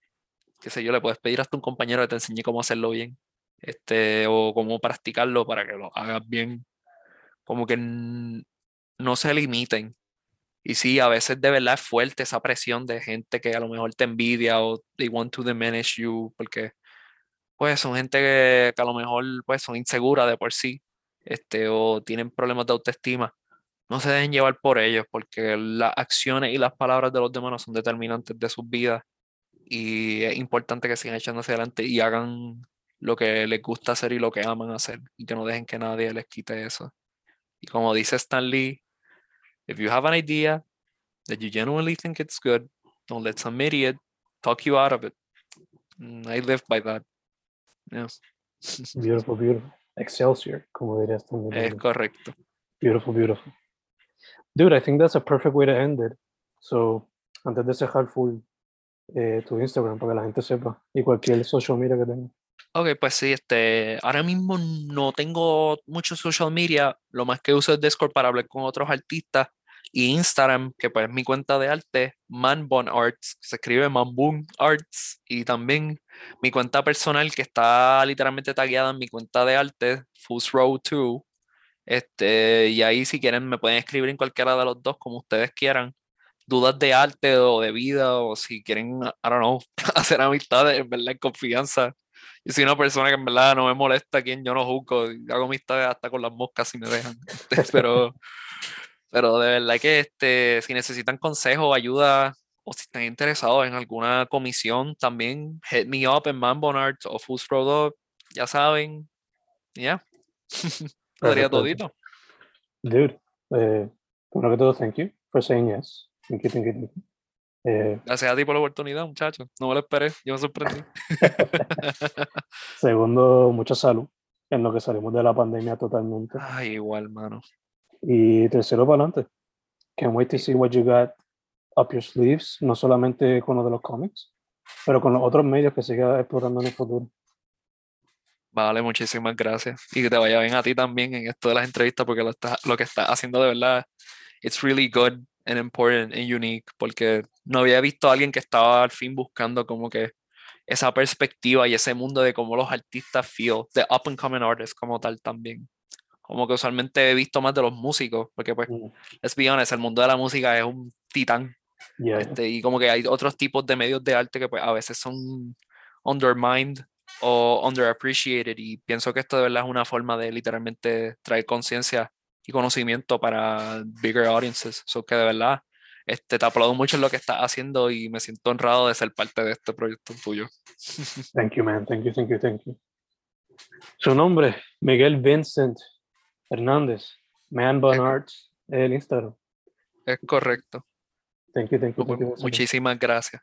[SPEAKER 2] Qué sé yo, le puedes pedir hasta un compañero que te enseñe cómo hacerlo bien. Este, o cómo practicarlo para que lo hagas bien. Como que no se limiten. Y sí, a veces de verdad es fuerte esa presión de gente que a lo mejor te envidia o they want to diminish you porque pues son gente que, a lo mejor pues son inseguras de por sí, este, o tienen problemas de autoestima. No se dejen llevar por ellos, porque las acciones y las palabras de los demás son determinantes de sus vidas y es importante que sigan echándose adelante y hagan lo que les gusta hacer y lo que aman hacer y que no dejen que nadie les quite eso. Y como dice Stan Lee, if you have an idea that you genuinely think it's good, don't let some idiot talk you out of it. Mm, I live by that. Yeah.
[SPEAKER 3] Beautiful, beautiful. Excelsior, como dirías.
[SPEAKER 2] Es correcto.
[SPEAKER 3] Beautiful, beautiful. Dude, I think that's a perfect way to end it. So, antes de cerrar full eh, tu Instagram para que la gente sepa y cualquier social media que tenga.
[SPEAKER 2] Ok, pues sí, este, ahora mismo no tengo mucho social media, lo más que uso es Discord para hablar con otros artistas y Instagram, que pues es mi cuenta de arte, Manbon Arts, se escribe Manbun Arts, y también mi cuenta personal que está literalmente tagueada en mi cuenta de arte, Fools Row 2. Este, y ahí si quieren me pueden escribir en cualquiera de los dos como ustedes quieran. Dudas de arte o de vida, o si quieren, I don't know, hacer amistades, en verdad, en confianza. Yo soy una persona que en verdad no me molesta quien yo no juzgo, hago amistades hasta con las moscas si me dejan. Pero pero de verdad que este, si necesitan consejo, ayuda o si están interesados en alguna comisión, también hit me up en Mambonart o Foods Product, ya saben. Ya. Yeah. Podría todito.
[SPEAKER 3] Dude, eh, primero que todo, thank you for saying yes. Thank you, thank you, thank you.
[SPEAKER 2] Eh, Gracias a ti por la oportunidad, muchachos. No me lo esperé, yo me sorprendí.
[SPEAKER 3] Segundo, mucha salud en lo que salimos de la pandemia totalmente.
[SPEAKER 2] Ay, igual, mano.
[SPEAKER 3] Y tercero, para adelante. Can't wait to see what you got up your sleeves, no solamente con lo de los cómics, pero con los otros medios que siga explorando en el futuro.
[SPEAKER 2] Vale, muchísimas gracias. Y que te vaya bien a ti también en esto de las entrevistas, porque lo, está, lo que estás haciendo de verdad, it's really good and important and unique, porque no había visto a alguien que estaba al fin buscando como que esa perspectiva y ese mundo de cómo los artistas feel, de up and coming artists como tal también como que usualmente he visto más de los músicos, porque pues, mm. let's be honest, el mundo de la música es un titán. Este, y como que hay otros tipos de medios de arte que pues a veces son undermined o underappreciated y pienso que esto de verdad es una forma de literalmente traer conciencia y conocimiento para bigger audiences. So que de verdad este, te aplaudo mucho en lo que estás haciendo y me siento honrado de ser parte de este proyecto tuyo.
[SPEAKER 3] Thank you, man. Thank you, thank you, thank you. Su nombre, Miguel Vincent Hernández, Man Bun Arts, el Instagram.
[SPEAKER 2] Es correcto.
[SPEAKER 3] Thank you, thank you, thank you.
[SPEAKER 2] Muchísimas gracias.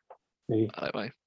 [SPEAKER 3] Bye, bye.